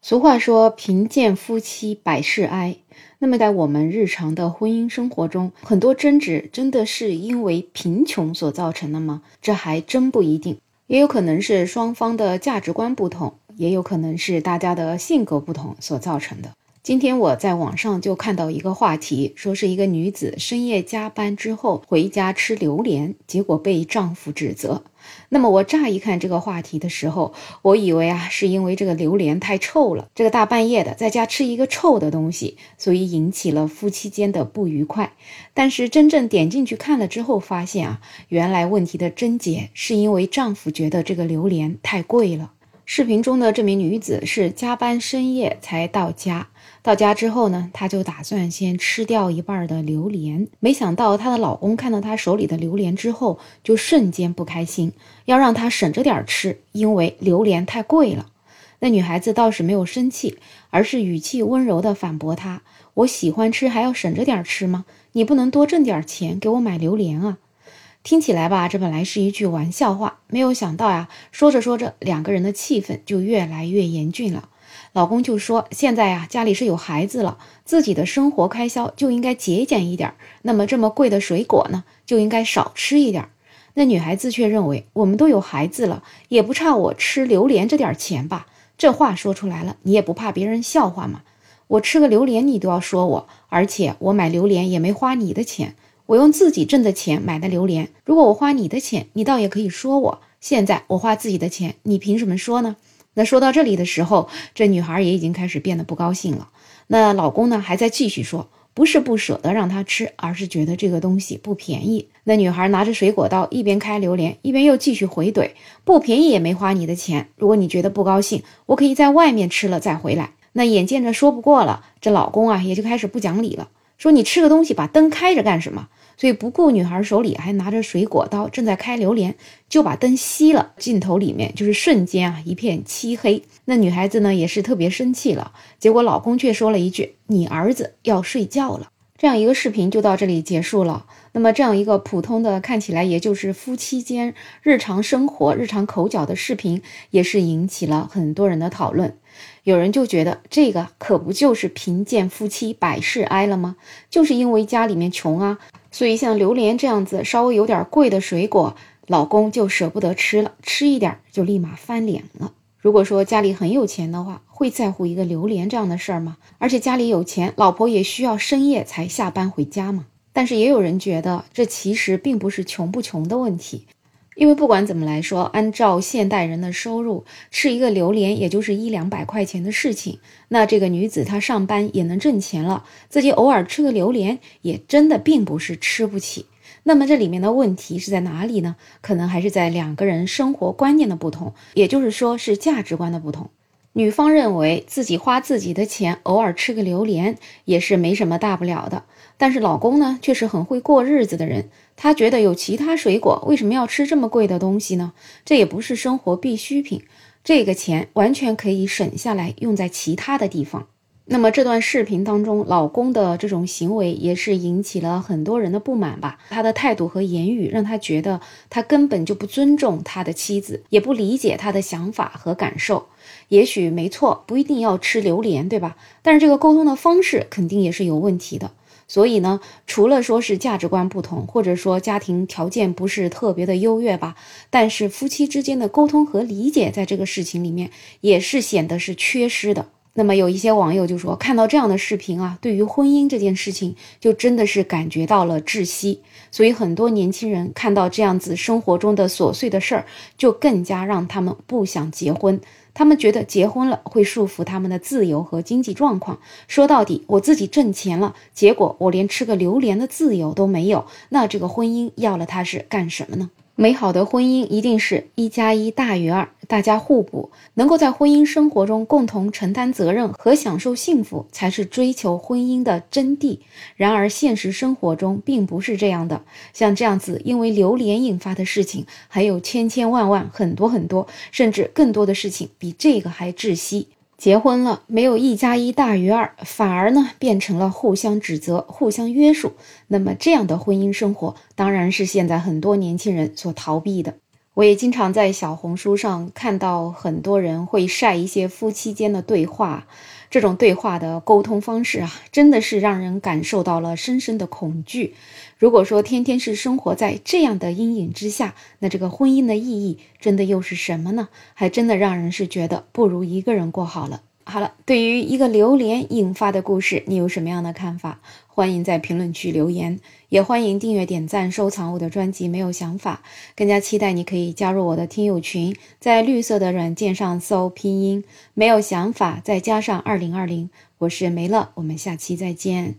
俗话说“贫贱夫妻百事哀”，那么在我们日常的婚姻生活中，很多争执真的是因为贫穷所造成的吗？这还真不一定，也有可能是双方的价值观不同，也有可能是大家的性格不同所造成的。今天我在网上就看到一个话题，说是一个女子深夜加班之后回家吃榴莲，结果被丈夫指责。那么我乍一看这个话题的时候，我以为啊是因为这个榴莲太臭了，这个大半夜的在家吃一个臭的东西，所以引起了夫妻间的不愉快。但是真正点进去看了之后，发现啊，原来问题的症结是因为丈夫觉得这个榴莲太贵了。视频中的这名女子是加班深夜才到家。到家之后呢，她就打算先吃掉一半的榴莲。没想到她的老公看到她手里的榴莲之后，就瞬间不开心，要让她省着点吃，因为榴莲太贵了。那女孩子倒是没有生气，而是语气温柔地反驳他：“我喜欢吃，还要省着点吃吗？你不能多挣点钱给我买榴莲啊？”听起来吧，这本来是一句玩笑话，没有想到呀，说着说着，两个人的气氛就越来越严峻了。老公就说：“现在呀，家里是有孩子了，自己的生活开销就应该节俭一点。那么这么贵的水果呢，就应该少吃一点。”那女孩子却认为：“我们都有孩子了，也不差我吃榴莲这点钱吧？”这话说出来了，你也不怕别人笑话吗？我吃个榴莲你都要说我，而且我买榴莲也没花你的钱，我用自己挣的钱买的榴莲。如果我花你的钱，你倒也可以说我。现在我花自己的钱，你凭什么说呢？那说到这里的时候，这女孩也已经开始变得不高兴了。那老公呢，还在继续说，不是不舍得让她吃，而是觉得这个东西不便宜。那女孩拿着水果刀，一边开榴莲，一边又继续回怼：“不便宜也没花你的钱。如果你觉得不高兴，我可以在外面吃了再回来。”那眼见着说不过了，这老公啊也就开始不讲理了，说：“你吃个东西把灯开着干什么？”所以不顾女孩手里还拿着水果刀，正在开榴莲，就把灯熄了。镜头里面就是瞬间啊，一片漆黑。那女孩子呢也是特别生气了，结果老公却说了一句：“你儿子要睡觉了。”这样一个视频就到这里结束了。那么这样一个普通的看起来也就是夫妻间日常生活、日常口角的视频，也是引起了很多人的讨论。有人就觉得这个可不就是贫贱夫妻百事哀了吗？就是因为家里面穷啊。所以，像榴莲这样子稍微有点贵的水果，老公就舍不得吃了，吃一点就立马翻脸了。如果说家里很有钱的话，会在乎一个榴莲这样的事儿吗？而且家里有钱，老婆也需要深夜才下班回家吗？但是也有人觉得，这其实并不是穷不穷的问题。因为不管怎么来说，按照现代人的收入，吃一个榴莲也就是一两百块钱的事情。那这个女子她上班也能挣钱了，自己偶尔吃个榴莲也真的并不是吃不起。那么这里面的问题是在哪里呢？可能还是在两个人生活观念的不同，也就是说是价值观的不同。女方认为自己花自己的钱，偶尔吃个榴莲也是没什么大不了的。但是老公呢，却是很会过日子的人。他觉得有其他水果，为什么要吃这么贵的东西呢？这也不是生活必需品，这个钱完全可以省下来用在其他的地方。那么这段视频当中，老公的这种行为也是引起了很多人的不满吧？他的态度和言语让他觉得他根本就不尊重他的妻子，也不理解他的想法和感受。也许没错，不一定要吃榴莲，对吧？但是这个沟通的方式肯定也是有问题的。所以呢，除了说是价值观不同，或者说家庭条件不是特别的优越吧，但是夫妻之间的沟通和理解，在这个事情里面也是显得是缺失的。那么有一些网友就说，看到这样的视频啊，对于婚姻这件事情，就真的是感觉到了窒息。所以很多年轻人看到这样子生活中的琐碎的事儿，就更加让他们不想结婚。他们觉得结婚了会束缚他们的自由和经济状况。说到底，我自己挣钱了，结果我连吃个榴莲的自由都没有，那这个婚姻要了它是干什么呢？美好的婚姻一定是一加一大于二，大家互补，能够在婚姻生活中共同承担责任和享受幸福，才是追求婚姻的真谛。然而，现实生活中并不是这样的。像这样子因为榴莲引发的事情，还有千千万万、很多很多，甚至更多的事情，比这个还窒息。结婚了，没有一加一大于二，反而呢变成了互相指责、互相约束。那么这样的婚姻生活，当然是现在很多年轻人所逃避的。我也经常在小红书上看到很多人会晒一些夫妻间的对话，这种对话的沟通方式啊，真的是让人感受到了深深的恐惧。如果说天天是生活在这样的阴影之下，那这个婚姻的意义真的又是什么呢？还真的让人是觉得不如一个人过好了。好了，对于一个榴莲引发的故事，你有什么样的看法？欢迎在评论区留言，也欢迎订阅、点赞、收藏我的专辑。没有想法，更加期待你可以加入我的听友群，在绿色的软件上搜拼音“没有想法”，再加上二零二零，我是梅乐，我们下期再见。